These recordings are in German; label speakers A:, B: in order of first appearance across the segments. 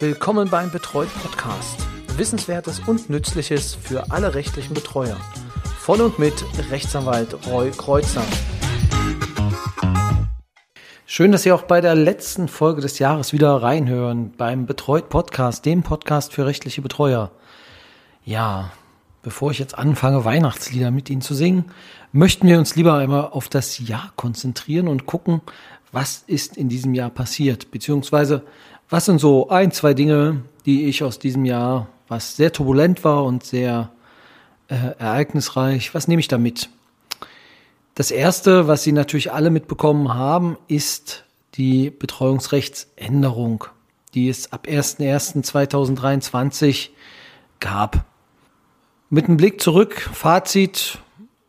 A: Willkommen beim Betreut Podcast. Wissenswertes und Nützliches für alle rechtlichen Betreuer. Von und mit Rechtsanwalt Roy Kreuzer. Schön, dass Sie auch bei der letzten Folge des Jahres wieder reinhören beim Betreut Podcast, dem Podcast für rechtliche Betreuer. Ja, bevor ich jetzt anfange, Weihnachtslieder mit Ihnen zu singen, möchten wir uns lieber einmal auf das Jahr konzentrieren und gucken, was ist in diesem Jahr passiert, beziehungsweise was sind so ein, zwei Dinge, die ich aus diesem Jahr, was sehr turbulent war und sehr äh, ereignisreich, was nehme ich da mit? Das erste, was Sie natürlich alle mitbekommen haben, ist die Betreuungsrechtsänderung, die es ab 01.01.2023 gab. Mit einem Blick zurück, Fazit,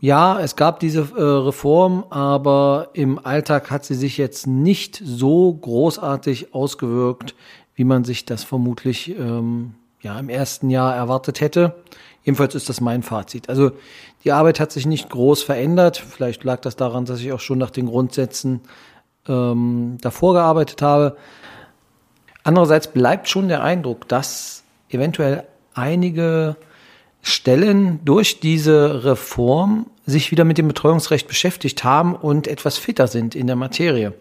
A: ja, es gab diese äh, Reform, aber im Alltag hat sie sich jetzt nicht so großartig ausgewirkt, wie man sich das vermutlich ähm, ja, im ersten Jahr erwartet hätte. Jedenfalls ist das mein Fazit. Also die Arbeit hat sich nicht groß verändert. Vielleicht lag das daran, dass ich auch schon nach den Grundsätzen ähm, davor gearbeitet habe. Andererseits bleibt schon der Eindruck, dass eventuell einige Stellen durch diese Reform sich wieder mit dem Betreuungsrecht beschäftigt haben und etwas fitter sind in der Materie.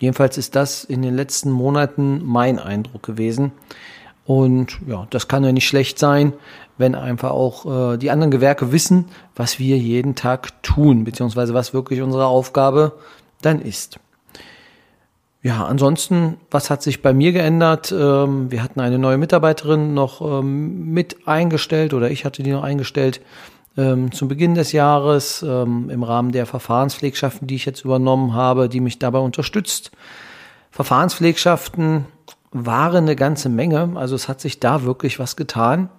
A: Jedenfalls ist das in den letzten Monaten mein Eindruck gewesen. Und ja, das kann ja nicht schlecht sein, wenn einfach auch äh, die anderen Gewerke wissen, was wir jeden Tag tun, beziehungsweise was wirklich unsere Aufgabe dann ist. Ja, ansonsten, was hat sich bei mir geändert? Ähm, wir hatten eine neue Mitarbeiterin noch ähm, mit eingestellt oder ich hatte die noch eingestellt ähm, zum Beginn des Jahres im Rahmen der Verfahrenspflegschaften, die ich jetzt übernommen habe, die mich dabei unterstützt. Verfahrenspflegschaften waren eine ganze Menge, also es hat sich da wirklich was getan.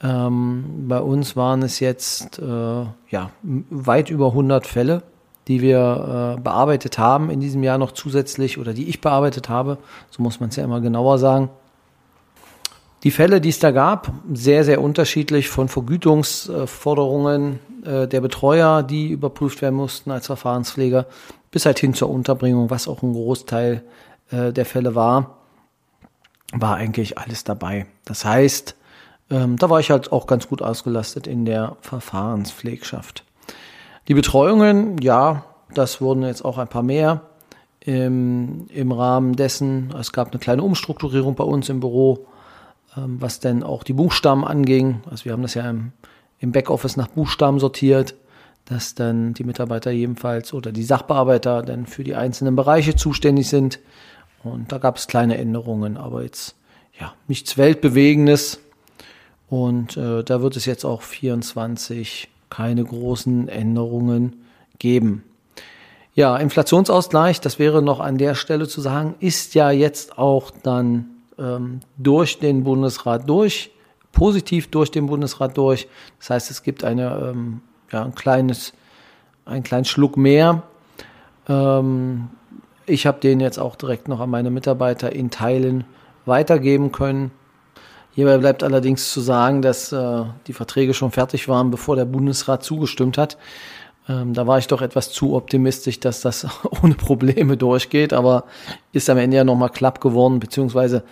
A: bei uns waren es jetzt äh, ja weit über 100 Fälle die wir äh, bearbeitet haben in diesem Jahr noch zusätzlich oder die ich bearbeitet habe. So muss man es ja immer genauer sagen. Die Fälle, die es da gab, sehr, sehr unterschiedlich von Vergütungsforderungen äh, der Betreuer, die überprüft werden mussten als Verfahrenspfleger, bis halt hin zur Unterbringung, was auch ein Großteil äh, der Fälle war, war eigentlich alles dabei. Das heißt, ähm, da war ich halt auch ganz gut ausgelastet in der Verfahrenspflegschaft. Die Betreuungen, ja, das wurden jetzt auch ein paar mehr. Im, im Rahmen dessen, es gab eine kleine Umstrukturierung bei uns im Büro, ähm, was denn auch die Buchstaben anging. Also wir haben das ja im, im Backoffice nach Buchstaben sortiert, dass dann die Mitarbeiter jedenfalls oder die Sachbearbeiter dann für die einzelnen Bereiche zuständig sind. Und da gab es kleine Änderungen, aber jetzt ja nichts Weltbewegendes. Und äh, da wird es jetzt auch 24 keine großen Änderungen geben. Ja, Inflationsausgleich, das wäre noch an der Stelle zu sagen, ist ja jetzt auch dann ähm, durch den Bundesrat durch, positiv durch den Bundesrat durch. Das heißt, es gibt eine, ähm, ja, ein kleines, einen kleinen Schluck mehr. Ähm, ich habe den jetzt auch direkt noch an meine Mitarbeiter in Teilen weitergeben können. Hierbei bleibt allerdings zu sagen, dass äh, die Verträge schon fertig waren, bevor der Bundesrat zugestimmt hat. Ähm, da war ich doch etwas zu optimistisch, dass das ohne Probleme durchgeht, aber ist am Ende ja nochmal klapp geworden, beziehungsweise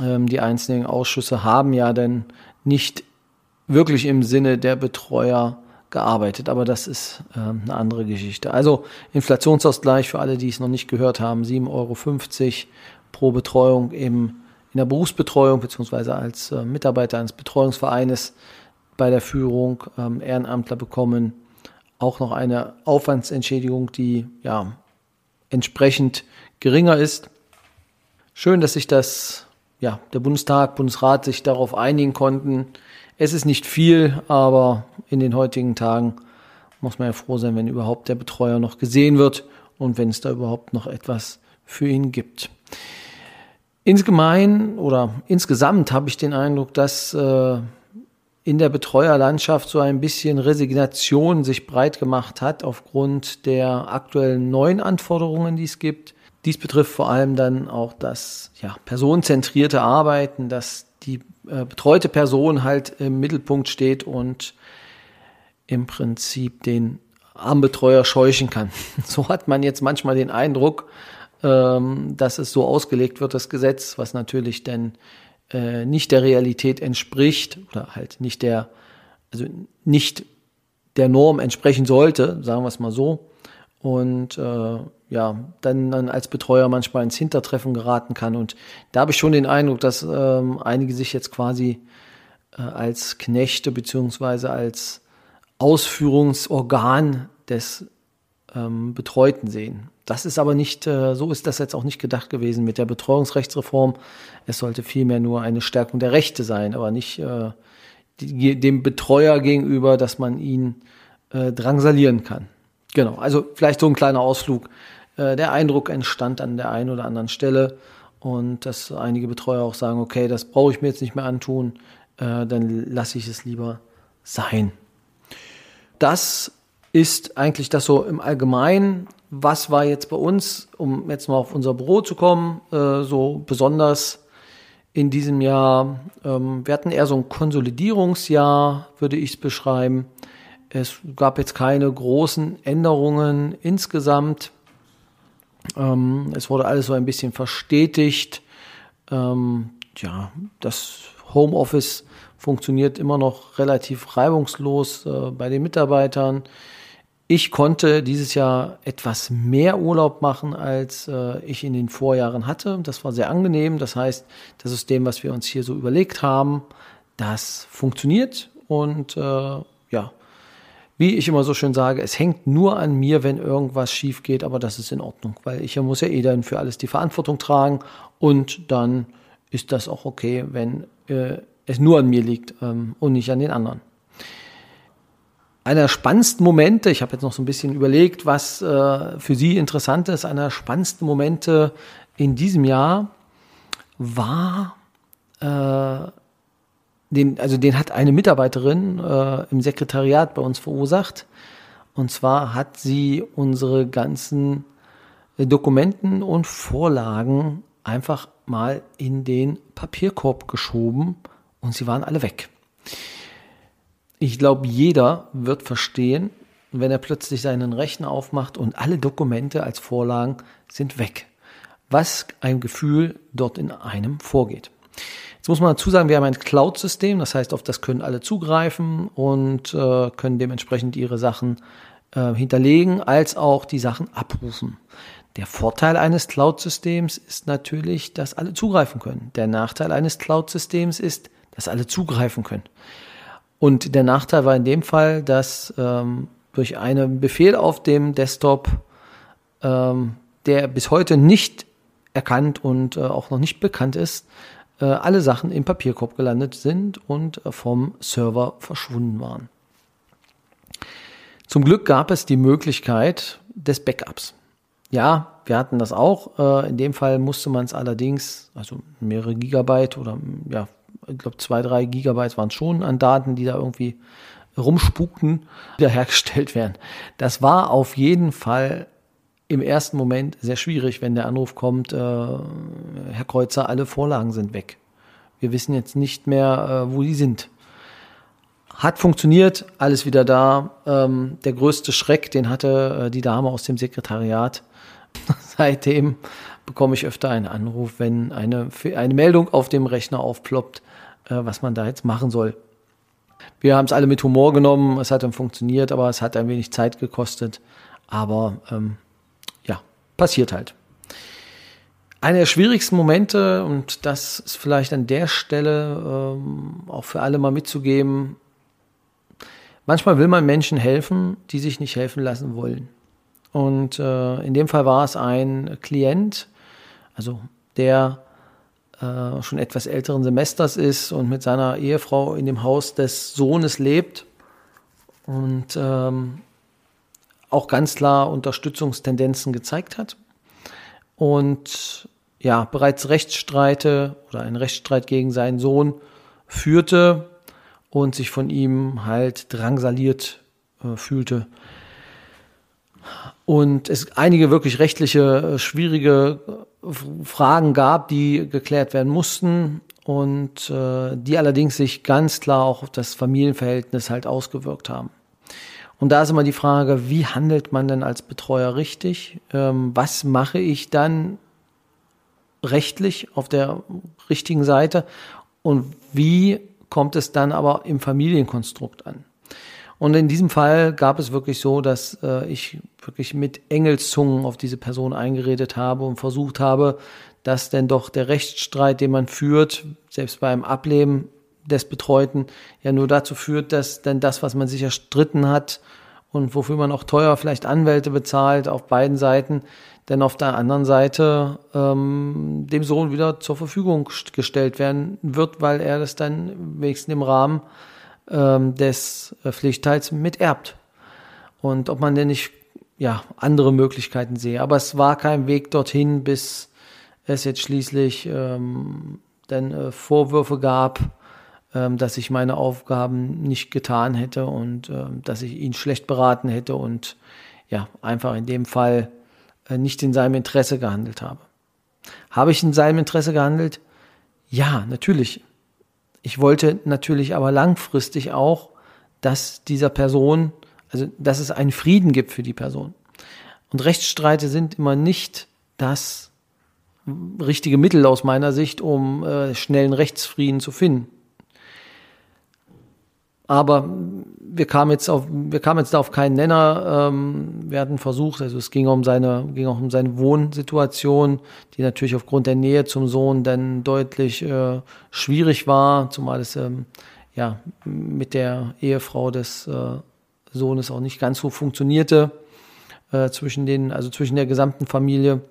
A: ähm, die einzelnen Ausschüsse haben ja dann nicht wirklich im Sinne der Betreuer gearbeitet, aber das ist ähm, eine andere Geschichte. Also Inflationsausgleich für alle, die es noch nicht gehört haben, 7,50 Euro pro Betreuung im in der Berufsbetreuung beziehungsweise als äh, Mitarbeiter eines Betreuungsvereines bei der Führung ähm, Ehrenamtler bekommen auch noch eine Aufwandsentschädigung, die ja entsprechend geringer ist. Schön, dass sich das, ja, der Bundestag, Bundesrat sich darauf einigen konnten. Es ist nicht viel, aber in den heutigen Tagen muss man ja froh sein, wenn überhaupt der Betreuer noch gesehen wird und wenn es da überhaupt noch etwas für ihn gibt. Insgemein oder insgesamt habe ich den Eindruck, dass äh, in der Betreuerlandschaft so ein bisschen Resignation sich breit gemacht hat aufgrund der aktuellen neuen Anforderungen, die es gibt. Dies betrifft vor allem dann auch das ja, personenzentrierte Arbeiten, dass die äh, betreute Person halt im Mittelpunkt steht und im Prinzip den Armbetreuer scheuchen kann. So hat man jetzt manchmal den Eindruck, ähm, dass es so ausgelegt wird, das Gesetz, was natürlich denn äh, nicht der Realität entspricht oder halt nicht der, also nicht der Norm entsprechen sollte, sagen wir es mal so. Und äh, ja, dann, dann als Betreuer manchmal ins Hintertreffen geraten kann. Und da habe ich schon den Eindruck, dass ähm, einige sich jetzt quasi äh, als Knechte beziehungsweise als Ausführungsorgan des ähm, Betreuten sehen. Das ist aber nicht, äh, so ist das jetzt auch nicht gedacht gewesen mit der Betreuungsrechtsreform. Es sollte vielmehr nur eine Stärkung der Rechte sein, aber nicht äh, die, dem Betreuer gegenüber, dass man ihn äh, drangsalieren kann. Genau, also vielleicht so ein kleiner Ausflug. Äh, der Eindruck entstand an der einen oder anderen Stelle und dass einige Betreuer auch sagen, okay, das brauche ich mir jetzt nicht mehr antun, äh, dann lasse ich es lieber sein. Das ist eigentlich das so im Allgemeinen. Was war jetzt bei uns, um jetzt mal auf unser Büro zu kommen, äh, so besonders in diesem Jahr? Ähm, wir hatten eher so ein Konsolidierungsjahr, würde ich es beschreiben. Es gab jetzt keine großen Änderungen insgesamt. Ähm, es wurde alles so ein bisschen verstetigt. Ähm, ja, das Homeoffice funktioniert immer noch relativ reibungslos äh, bei den Mitarbeitern. Ich konnte dieses Jahr etwas mehr Urlaub machen, als äh, ich in den Vorjahren hatte. Das war sehr angenehm. Das heißt, das System, was wir uns hier so überlegt haben, das funktioniert. Und äh, ja, wie ich immer so schön sage, es hängt nur an mir, wenn irgendwas schief geht, aber das ist in Ordnung, weil ich muss ja eh dann für alles die Verantwortung tragen und dann ist das auch okay, wenn äh, es nur an mir liegt ähm, und nicht an den anderen. Einer der spannendsten Momente, ich habe jetzt noch so ein bisschen überlegt, was äh, für Sie interessant ist, einer der spannendsten Momente in diesem Jahr war, äh, den, also den hat eine Mitarbeiterin äh, im Sekretariat bei uns verursacht. Und zwar hat sie unsere ganzen Dokumenten und Vorlagen einfach mal in den Papierkorb geschoben und sie waren alle weg. Ich glaube, jeder wird verstehen, wenn er plötzlich seinen Rechner aufmacht und alle Dokumente als Vorlagen sind weg. Was ein Gefühl dort in einem vorgeht. Jetzt muss man dazu sagen, wir haben ein Cloud-System, das heißt, auf das können alle zugreifen und äh, können dementsprechend ihre Sachen äh, hinterlegen, als auch die Sachen abrufen. Der Vorteil eines Cloud-Systems ist natürlich, dass alle zugreifen können. Der Nachteil eines Cloud-Systems ist, dass alle zugreifen können. Und der Nachteil war in dem Fall, dass ähm, durch einen Befehl auf dem Desktop, ähm, der bis heute nicht erkannt und äh, auch noch nicht bekannt ist, äh, alle Sachen im Papierkorb gelandet sind und äh, vom Server verschwunden waren. Zum Glück gab es die Möglichkeit des Backups. Ja, wir hatten das auch. Äh, in dem Fall musste man es allerdings, also mehrere Gigabyte oder ja, ich glaube, zwei, drei Gigabyte waren schon an Daten, die da irgendwie rumspukten, wiederhergestellt werden. Das war auf jeden Fall im ersten Moment sehr schwierig, wenn der Anruf kommt, äh, Herr Kreuzer, alle Vorlagen sind weg. Wir wissen jetzt nicht mehr, äh, wo die sind. Hat funktioniert, alles wieder da. Ähm, der größte Schreck, den hatte äh, die Dame aus dem Sekretariat. Seitdem bekomme ich öfter einen Anruf, wenn eine, eine Meldung auf dem Rechner aufploppt, äh, was man da jetzt machen soll. Wir haben es alle mit Humor genommen, es hat dann funktioniert, aber es hat ein wenig Zeit gekostet. Aber ähm, ja, passiert halt. Einer der schwierigsten Momente, und das ist vielleicht an der Stelle ähm, auch für alle mal mitzugeben, manchmal will man Menschen helfen, die sich nicht helfen lassen wollen. Und äh, in dem Fall war es ein Klient, also der äh, schon etwas älteren Semesters ist und mit seiner Ehefrau in dem Haus des Sohnes lebt und ähm, auch ganz klar Unterstützungstendenzen gezeigt hat. Und ja, bereits Rechtsstreite oder einen Rechtsstreit gegen seinen Sohn führte und sich von ihm halt drangsaliert äh, fühlte und es einige wirklich rechtliche äh, schwierige äh, Fragen gab, die geklärt werden mussten und äh, die allerdings sich ganz klar auch auf das Familienverhältnis halt ausgewirkt haben. Und da ist immer die Frage, wie handelt man denn als Betreuer richtig? Ähm, was mache ich dann rechtlich auf der richtigen Seite? Und wie kommt es dann aber im Familienkonstrukt an? Und in diesem Fall gab es wirklich so, dass äh, ich wirklich mit Engelszungen auf diese Person eingeredet habe und versucht habe, dass denn doch der Rechtsstreit, den man führt, selbst beim Ableben des Betreuten, ja nur dazu führt, dass denn das, was man sich erstritten hat und wofür man auch teuer vielleicht Anwälte bezahlt auf beiden Seiten, denn auf der anderen Seite ähm, dem Sohn wieder zur Verfügung gestellt werden wird, weil er das dann wenigstens im Rahmen ähm, des äh, Pflichtteils miterbt. Und ob man denn nicht ja, andere Möglichkeiten sehe. Aber es war kein Weg dorthin, bis es jetzt schließlich ähm, dann äh, Vorwürfe gab, ähm, dass ich meine Aufgaben nicht getan hätte und ähm, dass ich ihn schlecht beraten hätte und ja, einfach in dem Fall äh, nicht in seinem Interesse gehandelt habe. Habe ich in seinem Interesse gehandelt? Ja, natürlich. Ich wollte natürlich aber langfristig auch, dass dieser Person, also dass es einen Frieden gibt für die Person. Und Rechtsstreite sind immer nicht das richtige Mittel aus meiner Sicht, um äh, schnellen Rechtsfrieden zu finden. Aber wir kamen jetzt auf, wir kamen jetzt da auf keinen Nenner. Ähm, wir hatten versucht, also es ging um seine, ging auch um seine Wohnsituation, die natürlich aufgrund der Nähe zum Sohn dann deutlich äh, schwierig war, zumal es ähm, ja mit der Ehefrau des äh, Sohnes auch nicht ganz so funktionierte äh, zwischen den, also zwischen der gesamten Familie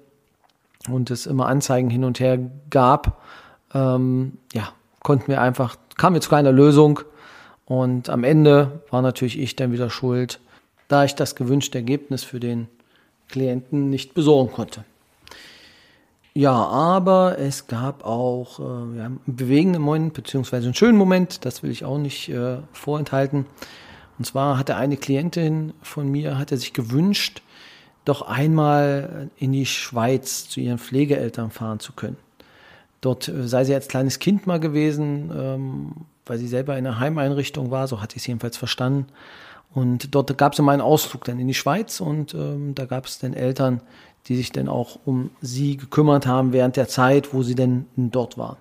A: und es immer Anzeigen hin und her gab. Ähm, ja, konnten wir einfach, kamen wir zu keiner Lösung und am Ende war natürlich ich dann wieder schuld, da ich das gewünschte Ergebnis für den Klienten nicht besorgen konnte. Ja, aber es gab auch äh, ja, einen bewegenden Moment, beziehungsweise einen schönen Moment, das will ich auch nicht äh, vorenthalten. Und zwar hatte eine Klientin von mir, hatte sich gewünscht, doch einmal in die Schweiz zu ihren Pflegeeltern fahren zu können. Dort äh, sei sie als kleines Kind mal gewesen, ähm, weil sie selber in einer Heimeinrichtung war, so hatte ich es jedenfalls verstanden. Und dort gab es immer einen Ausflug dann in die Schweiz und ähm, da gab es dann Eltern, die sich dann auch um sie gekümmert haben während der Zeit, wo sie denn dort war.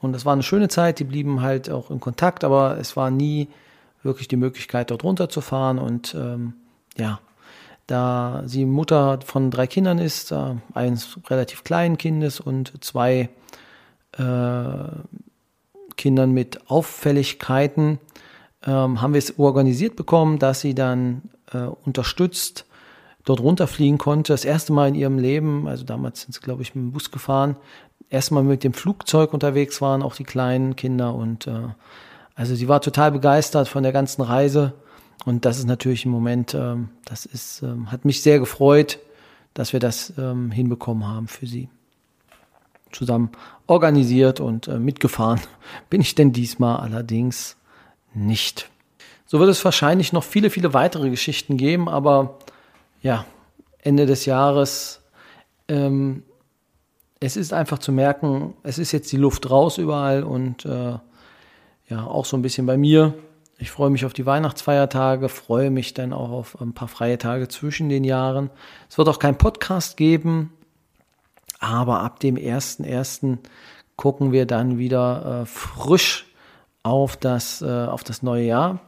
A: Und das war eine schöne Zeit, die blieben halt auch in Kontakt, aber es war nie wirklich die Möglichkeit, dort runterzufahren. Und ähm, ja, da sie Mutter von drei Kindern ist, äh, eines relativ kleinen Kindes und zwei äh, Kindern mit Auffälligkeiten ähm, haben wir es organisiert bekommen, dass sie dann äh, unterstützt dort runterfliegen konnte. Das erste Mal in ihrem Leben, also damals sind sie, glaube ich, mit dem Bus gefahren, erstmal mit dem Flugzeug unterwegs waren, auch die kleinen Kinder. Und äh, also sie war total begeistert von der ganzen Reise. Und das ist natürlich im Moment, ähm, das ist, ähm, hat mich sehr gefreut, dass wir das ähm, hinbekommen haben für sie zusammen organisiert und äh, mitgefahren bin ich denn diesmal allerdings nicht. So wird es wahrscheinlich noch viele, viele weitere Geschichten geben, aber ja, Ende des Jahres, ähm, es ist einfach zu merken, es ist jetzt die Luft raus überall und äh, ja, auch so ein bisschen bei mir. Ich freue mich auf die Weihnachtsfeiertage, freue mich dann auch auf ein paar freie Tage zwischen den Jahren. Es wird auch kein Podcast geben, aber ab dem 1.1. gucken wir dann wieder äh, frisch auf das, äh, auf das neue Jahr.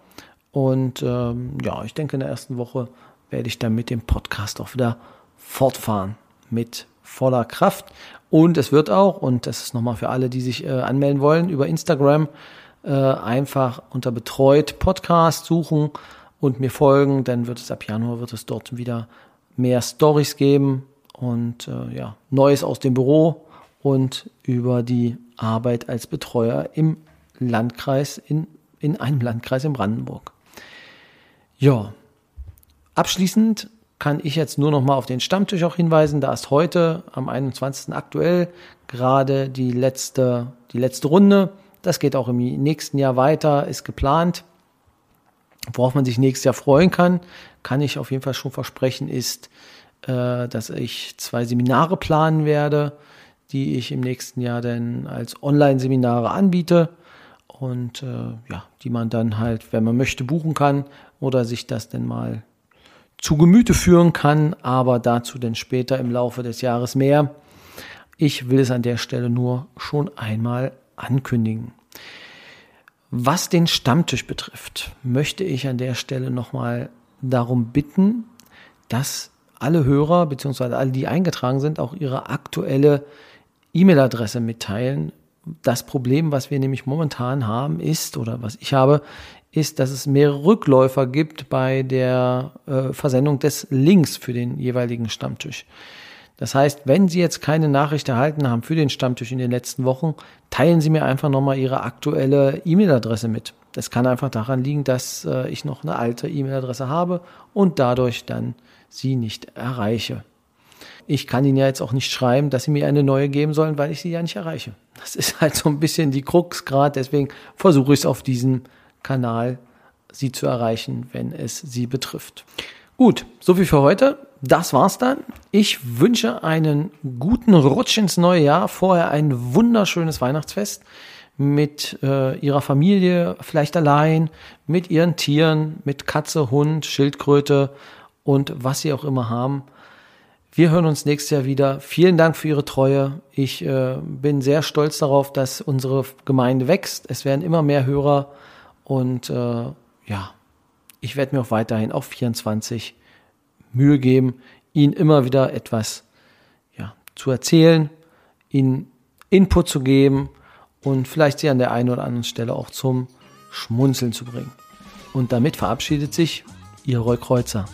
A: Und ähm, ja, ich denke, in der ersten Woche werde ich dann mit dem Podcast auch wieder fortfahren mit voller Kraft. Und es wird auch, und das ist nochmal für alle, die sich äh, anmelden wollen, über Instagram äh, einfach unter betreut Podcast suchen und mir folgen. Dann wird es ab Januar wird es dort wieder mehr Stories geben, und äh, ja, Neues aus dem Büro und über die Arbeit als Betreuer im Landkreis, in, in einem Landkreis in Brandenburg. Ja, abschließend kann ich jetzt nur noch mal auf den Stammtisch auch hinweisen. Da ist heute am 21. aktuell gerade die letzte, die letzte Runde. Das geht auch im nächsten Jahr weiter, ist geplant. Worauf man sich nächstes Jahr freuen kann, kann ich auf jeden Fall schon versprechen, ist äh, dass ich zwei Seminare planen werde, die ich im nächsten Jahr dann als Online-Seminare anbiete und äh, ja, die man dann halt, wenn man möchte, buchen kann oder sich das denn mal zu Gemüte führen kann, aber dazu denn später im Laufe des Jahres mehr. Ich will es an der Stelle nur schon einmal ankündigen. Was den Stammtisch betrifft, möchte ich an der Stelle nochmal darum bitten, dass alle Hörer bzw. alle, die eingetragen sind, auch ihre aktuelle E-Mail-Adresse mitteilen. Das Problem, was wir nämlich momentan haben, ist, oder was ich habe, ist, dass es mehrere Rückläufer gibt bei der äh, Versendung des Links für den jeweiligen Stammtisch. Das heißt, wenn Sie jetzt keine Nachricht erhalten haben für den Stammtisch in den letzten Wochen, teilen Sie mir einfach nochmal Ihre aktuelle E-Mail-Adresse mit. Das kann einfach daran liegen, dass äh, ich noch eine alte E-Mail-Adresse habe und dadurch dann Sie nicht erreiche. Ich kann Ihnen ja jetzt auch nicht schreiben, dass Sie mir eine neue geben sollen, weil ich sie ja nicht erreiche. Das ist halt so ein bisschen die Krux gerade, deswegen versuche ich es auf diesem Kanal, Sie zu erreichen, wenn es Sie betrifft. Gut, soviel für heute. Das war's dann. Ich wünsche einen guten Rutsch ins neue Jahr. Vorher ein wunderschönes Weihnachtsfest mit äh, ihrer Familie, vielleicht allein, mit ihren Tieren, mit Katze, Hund, Schildkröte und was sie auch immer haben. Wir hören uns nächstes Jahr wieder. Vielen Dank für Ihre Treue. Ich äh, bin sehr stolz darauf, dass unsere Gemeinde wächst. Es werden immer mehr Hörer und äh, ja, ich werde mir auch weiterhin auf 24 Mühe geben, Ihnen immer wieder etwas ja, zu erzählen, Ihnen Input zu geben und vielleicht Sie an der einen oder anderen Stelle auch zum Schmunzeln zu bringen. Und damit verabschiedet sich Ihr Roy Kreuzer.